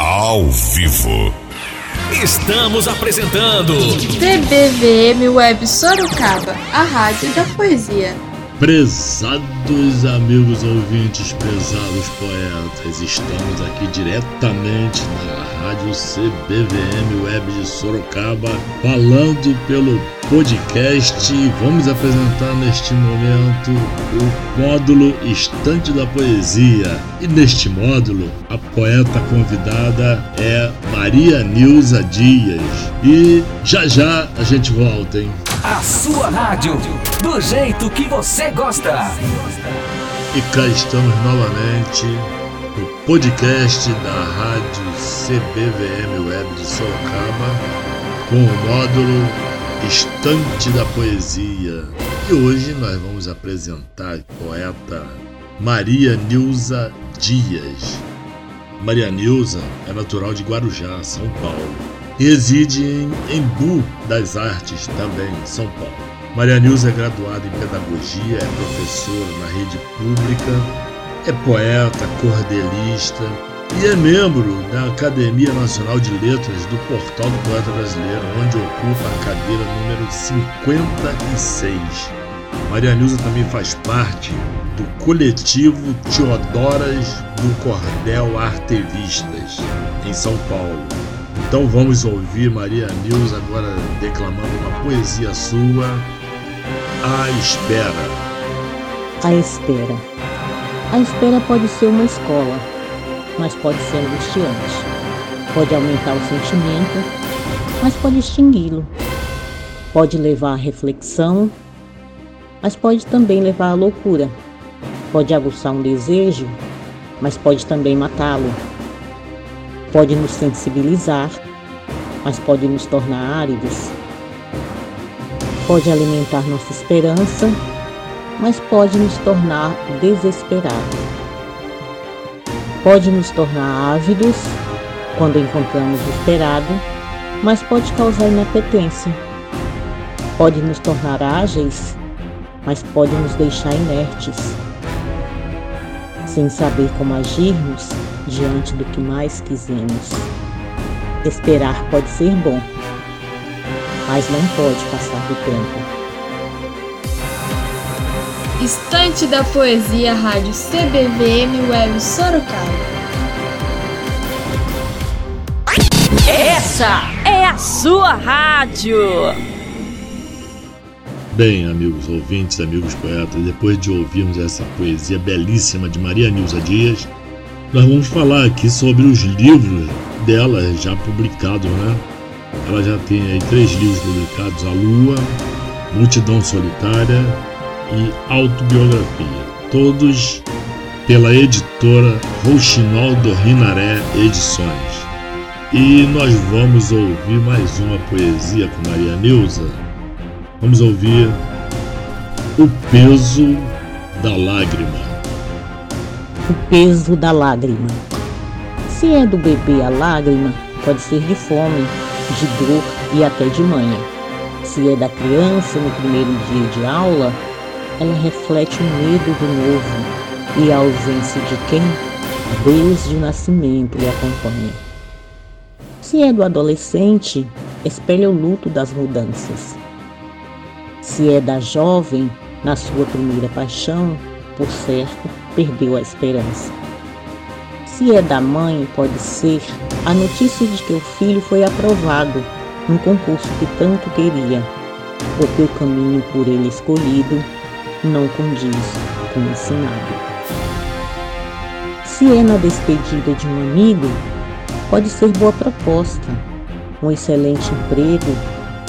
ao vivo. Estamos apresentando TBVM Web Sorocaba, a rádio da poesia. Prezados amigos ouvintes, prezados poetas, estamos aqui diretamente na Rádio CBVM Web de Sorocaba, falando pelo podcast. Vamos apresentar neste momento o módulo Estante da Poesia. E neste módulo, a poeta convidada é Maria Nilza Dias. E já já a gente volta, hein? A sua rádio do jeito que você gosta. E cá estamos novamente no podcast da Rádio CBVM Web de Sorocaba com o módulo Estante da Poesia. E hoje nós vamos apresentar a poeta Maria Nilza Dias. Maria Nilza é natural de Guarujá, São Paulo reside em Embu das Artes, também São Paulo. Maria Nilza é graduada em Pedagogia, é professora na rede pública, é poeta, cordelista e é membro da Academia Nacional de Letras do Portal do Poeta Brasileiro, onde ocupa a cadeira número 56. Maria Nilza também faz parte do coletivo Teodoras do Cordel Artevistas, em São Paulo. Então vamos ouvir Maria Nilza agora declamando uma poesia sua, A Espera. A Espera. A espera pode ser uma escola, mas pode ser angustiante. Pode aumentar o sentimento, mas pode extingui-lo. Pode levar à reflexão, mas pode também levar à loucura. Pode aguçar um desejo, mas pode também matá-lo pode nos sensibilizar, mas pode nos tornar áridos. Pode alimentar nossa esperança, mas pode nos tornar desesperados. Pode nos tornar ávidos quando encontramos o esperado, mas pode causar inapetência. Pode nos tornar ágeis, mas pode nos deixar inertes. Sem saber como agirmos, diante do que mais quisemos. Esperar pode ser bom, mas não pode passar do tempo. Estante da Poesia Rádio CBVM Web Sorocaba. Essa é a sua rádio. Bem, amigos ouvintes, amigos poetas, depois de ouvirmos essa poesia belíssima de Maria Nilza Dias, nós vamos falar aqui sobre os livros dela já publicados, né? Ela já tem aí três livros publicados: A Lua, Multidão Solitária e Autobiografia. Todos pela editora Rouxinol do Rinaré Edições. E nós vamos ouvir mais uma poesia com Maria Neuza. Vamos ouvir O Peso da Lágrima o peso da lágrima. Se é do bebê a lágrima, pode ser de fome, de dor e até de manha. Se é da criança no primeiro dia de aula, ela reflete o medo do novo e a ausência de quem, desde o nascimento, lhe acompanha. Se é do adolescente, espelha o luto das mudanças. Se é da jovem, na sua primeira paixão, por certo, perdeu a esperança. Se é da mãe, pode ser a notícia de que o filho foi aprovado num concurso que tanto queria, porque o caminho por ele escolhido não condiz com o ensinado. Se é na despedida de um amigo, pode ser boa proposta, um excelente emprego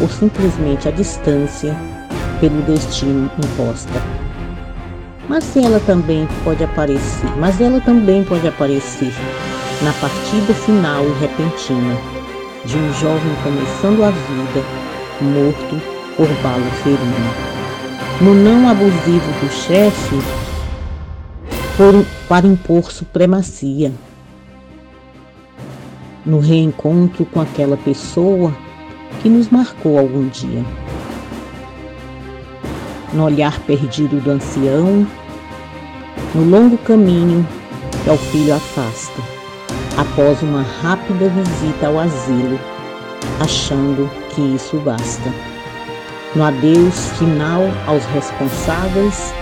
ou simplesmente a distância pelo destino imposta. Mas ela também pode aparecer, mas ela também pode aparecer na partida final e repentina de um jovem começando a vida, morto por bala ferina. No não abusivo do chefe, por, para impor supremacia. No reencontro com aquela pessoa que nos marcou algum dia no olhar perdido do ancião, no longo caminho que ao filho afasta, após uma rápida visita ao asilo, achando que isso basta. No adeus final aos responsáveis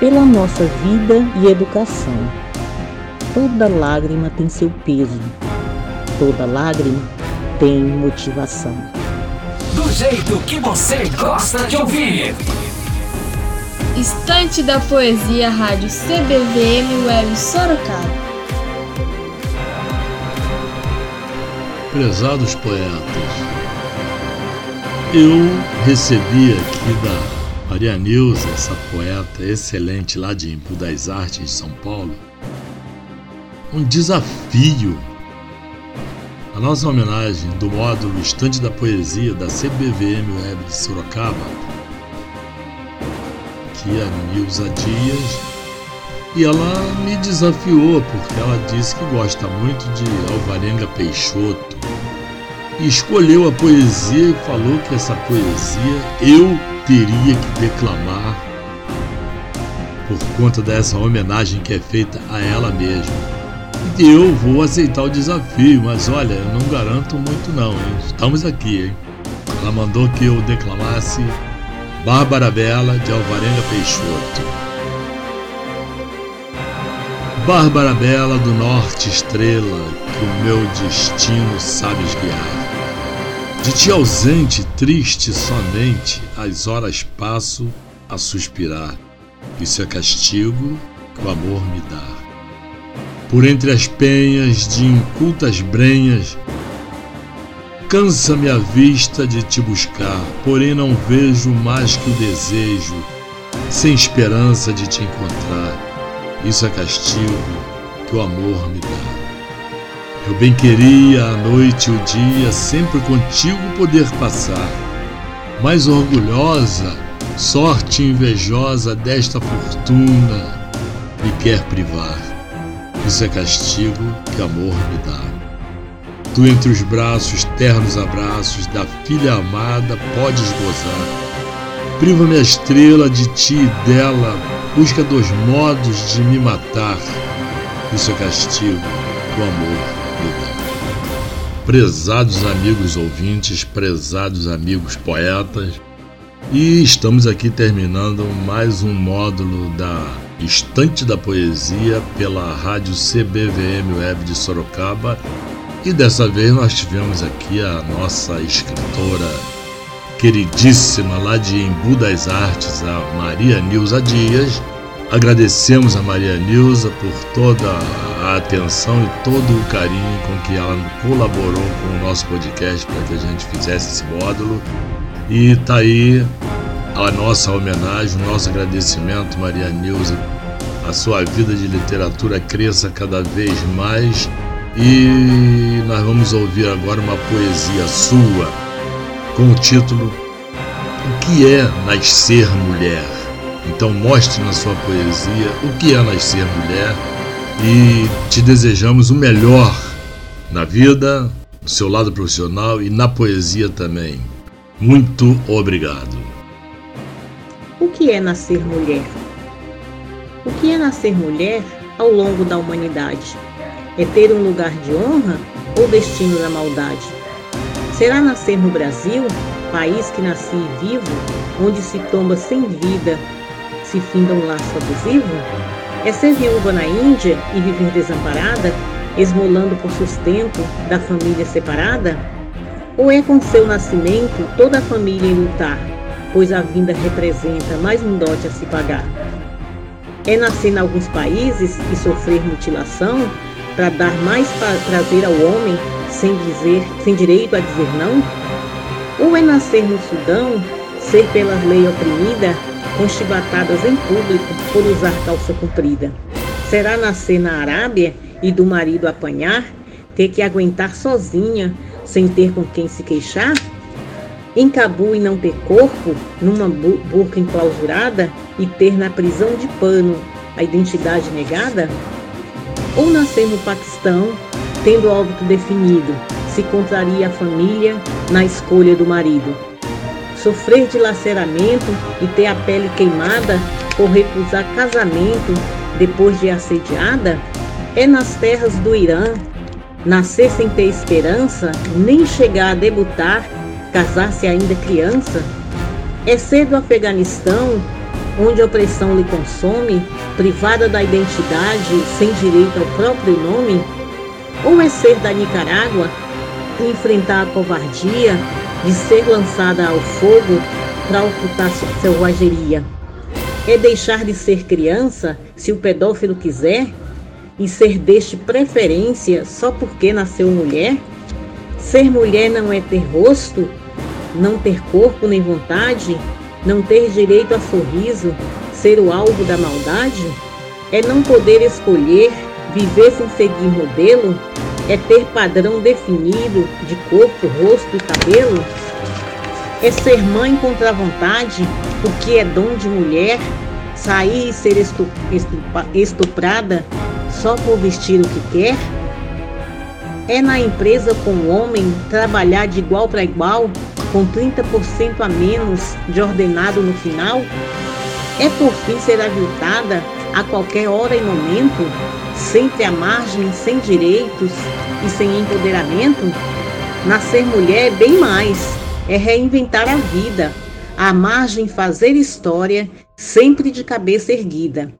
pela nossa vida e educação. Toda lágrima tem seu peso, toda lágrima tem motivação. Do jeito que você gosta de ouvir. Estante da Poesia Rádio CBVM Web Sorocaba. Prezados poetas, eu recebi aqui da Maria Nilza, essa poeta excelente lá de Embu das Artes de São Paulo, um desafio. A nossa homenagem do módulo Estante da Poesia da CBVM Web de Sorocaba, a Nilza Dias, e ela me desafiou porque ela disse que gosta muito de Alvarenga Peixoto e escolheu a poesia e falou que essa poesia eu teria que declamar por conta dessa homenagem que é feita a ela mesma. E eu vou aceitar o desafio, mas olha, eu não garanto muito não, hein? Estamos aqui, hein? Ela mandou que eu declamasse Bárbara Bela de Alvarenga Peixoto. Bárbara Bela do Norte Estrela, que o meu destino sabes guiar. De ti ausente, triste somente, as horas passo a suspirar. Isso é castigo que o amor me dá. Por entre as penhas de incultas brenhas, cansa-me a vista de te buscar, porém não vejo mais que o desejo, sem esperança de te encontrar. Isso é castigo que o amor me dá. Eu bem queria a noite e o dia sempre contigo poder passar. Mais orgulhosa, sorte invejosa desta fortuna me quer privar. Isso é castigo que amor me dá. Tu entre os braços, ternos abraços da filha amada podes gozar. Priva-me a estrela de ti e dela, busca dois modos de me matar. Isso é castigo do amor Prezados amigos ouvintes, prezados amigos poetas, e estamos aqui terminando mais um módulo da Estante da Poesia pela rádio CBVM Web de Sorocaba. E dessa vez nós tivemos aqui a nossa escritora queridíssima lá de Embu das Artes, a Maria Nilza Dias Agradecemos a Maria Nilza por toda a atenção e todo o carinho com que ela colaborou com o nosso podcast para que a gente fizesse esse módulo. E tá aí a nossa homenagem, o nosso agradecimento, Maria Nilza. A sua vida de literatura cresça cada vez mais. E nós vamos ouvir agora uma poesia sua com o título O que é nascer mulher? Então mostre na sua poesia o que é nascer mulher e te desejamos o melhor na vida, no seu lado profissional e na poesia também. Muito obrigado. O que é nascer mulher? O que é nascer mulher ao longo da humanidade? É ter um lugar de honra ou destino da maldade? Será nascer no Brasil, país que nasci vivo, onde se tomba sem vida se finda um laço abusivo? É ser viúva na Índia e viver desamparada, esmolando por sustento da família separada? Ou é com seu nascimento toda a família em lutar, pois a vinda representa mais um dote a se pagar? É nascer em alguns países e sofrer mutilação para dar mais prazer ao homem sem dizer, sem direito a dizer não? Ou é nascer no Sudão, ser pelas leis oprimida com chibatadas em público por usar calça comprida. Será nascer na Arábia e do marido apanhar, ter que aguentar sozinha, sem ter com quem se queixar? Em Cabu e não ter corpo, numa burca enclausurada e ter na prisão de pano a identidade negada? Ou nascer no Paquistão, tendo óbito definido, se contraria a família na escolha do marido? sofrer dilaceramento e ter a pele queimada por recusar casamento depois de assediada? É nas terras do Irã Nascer sem ter esperança, nem chegar a debutar, casar-se ainda criança? É ser do Afeganistão, onde a opressão lhe consome, privada da identidade, sem direito ao próprio nome? Ou é ser da Nicarágua, enfrentar a covardia de ser lançada ao fogo para ocultar sua selvageria? É deixar de ser criança, se o pedófilo quiser, e ser deste preferência só porque nasceu mulher? Ser mulher não é ter rosto, não ter corpo nem vontade, não ter direito a sorriso, ser o alvo da maldade? É não poder escolher, viver sem seguir modelo? É ter padrão definido de corpo, rosto e cabelo? É ser mãe contra a vontade, porque é dom de mulher, sair e ser estuprada só por vestir o que quer? É na empresa com o homem trabalhar de igual para igual, com 30% a menos de ordenado no final? É por fim ser aviltada a qualquer hora e momento, sempre à margem, sem direitos e sem empoderamento? Nascer mulher é bem mais, é reinventar a vida, à margem fazer história, sempre de cabeça erguida.